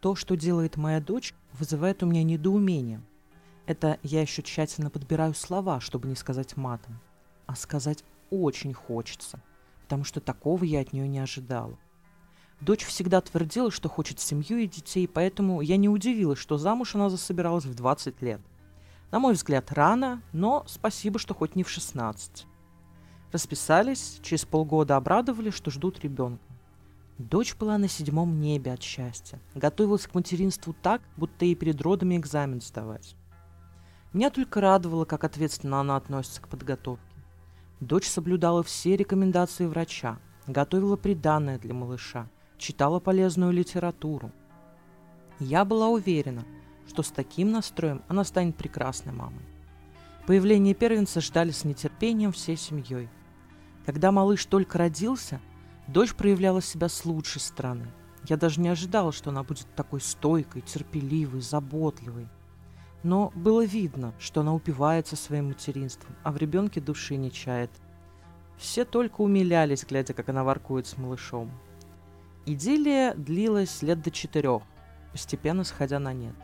То, что делает моя дочь, вызывает у меня недоумение. Это я еще тщательно подбираю слова, чтобы не сказать матом. А сказать очень хочется, потому что такого я от нее не ожидала. Дочь всегда твердила, что хочет семью и детей, поэтому я не удивилась, что замуж она засобиралась в 20 лет. На мой взгляд, рано, но спасибо, что хоть не в 16. Расписались, через полгода обрадовали, что ждут ребенка. Дочь была на седьмом небе от счастья. Готовилась к материнству так, будто ей перед родами экзамен сдавать. Меня только радовало, как ответственно она относится к подготовке. Дочь соблюдала все рекомендации врача, готовила приданное для малыша, читала полезную литературу. Я была уверена, что с таким настроем она станет прекрасной мамой. Появление первенца ждали с нетерпением всей семьей. Когда малыш только родился – Дочь проявляла себя с лучшей стороны. Я даже не ожидала, что она будет такой стойкой, терпеливой, заботливой. Но было видно, что она упивается своим материнством, а в ребенке души не чает. Все только умилялись, глядя, как она воркует с малышом. Идиллия длилась лет до четырех, постепенно сходя на нет.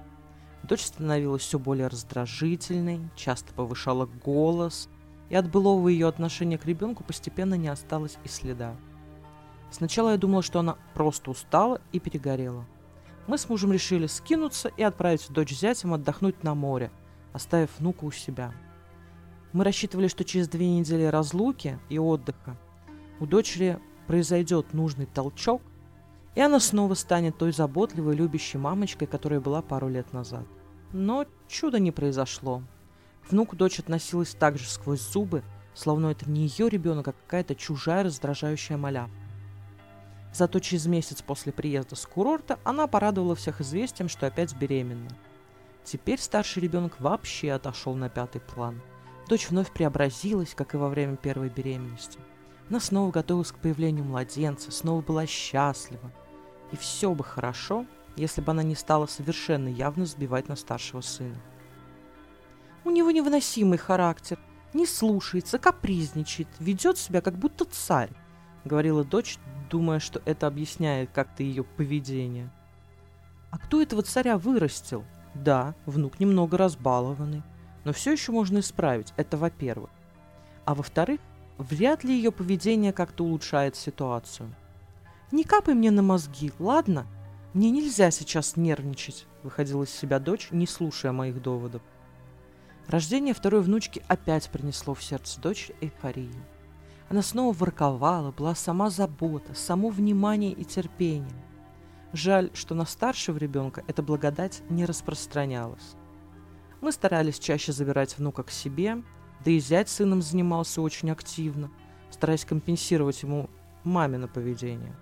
Дочь становилась все более раздражительной, часто повышала голос, и от былого ее отношения к ребенку постепенно не осталось и следа. Сначала я думала, что она просто устала и перегорела. Мы с мужем решили скинуться и отправить дочь с зятем отдохнуть на море, оставив внука у себя. Мы рассчитывали, что через две недели разлуки и отдыха у дочери произойдет нужный толчок, и она снова станет той заботливой, любящей мамочкой, которая была пару лет назад. Но чуда не произошло. К внуку дочь относилась так же сквозь зубы, словно это не ее ребенок, а какая-то чужая раздражающая малявка. Зато через месяц после приезда с курорта она порадовала всех известием, что опять беременна. Теперь старший ребенок вообще отошел на пятый план. Дочь вновь преобразилась, как и во время первой беременности. Она снова готовилась к появлению младенца, снова была счастлива. И все бы хорошо, если бы она не стала совершенно явно сбивать на старшего сына. У него невыносимый характер, не слушается, капризничает, ведет себя как будто царь, говорила дочь, думая, что это объясняет как-то ее поведение. А кто этого царя вырастил? Да, внук немного разбалованный, но все еще можно исправить, это во-первых. А во-вторых, вряд ли ее поведение как-то улучшает ситуацию. «Не капай мне на мозги, ладно? Мне нельзя сейчас нервничать», — выходила из себя дочь, не слушая моих доводов. Рождение второй внучки опять принесло в сердце дочери эйфорию. Она снова ворковала, была сама забота, само внимание и терпение. Жаль, что на старшего ребенка эта благодать не распространялась. Мы старались чаще забирать внука к себе, да и зять сыном занимался очень активно, стараясь компенсировать ему мамино поведение.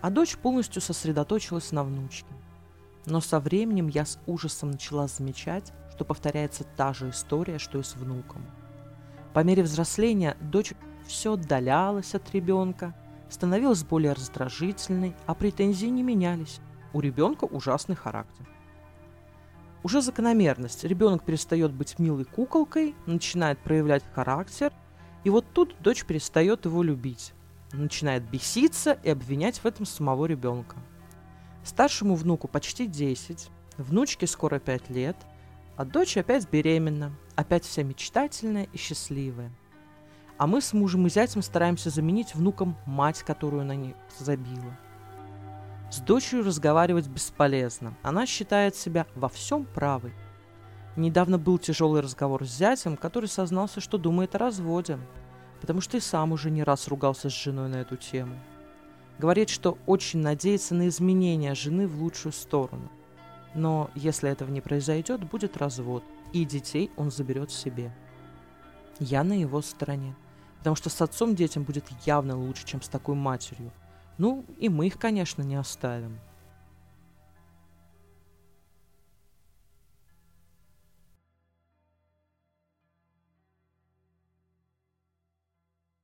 А дочь полностью сосредоточилась на внучке. Но со временем я с ужасом начала замечать, что повторяется та же история, что и с внуком. По мере взросления дочь все отдалялась от ребенка, становилась более раздражительной, а претензии не менялись. У ребенка ужасный характер. Уже закономерность. Ребенок перестает быть милой куколкой, начинает проявлять характер, и вот тут дочь перестает его любить, начинает беситься и обвинять в этом самого ребенка. Старшему внуку почти 10, внучке скоро 5 лет, а дочь опять беременна, опять вся мечтательная и счастливая – а мы с мужем и зятем стараемся заменить внукам мать, которую она не забила. С дочерью разговаривать бесполезно. Она считает себя во всем правой. Недавно был тяжелый разговор с зятем, который сознался, что думает о разводе, потому что и сам уже не раз ругался с женой на эту тему. Говорит, что очень надеется на изменения жены в лучшую сторону. Но если этого не произойдет, будет развод, и детей он заберет себе. Я на его стороне. Потому что с отцом детям будет явно лучше, чем с такой матерью. Ну, и мы их, конечно, не оставим.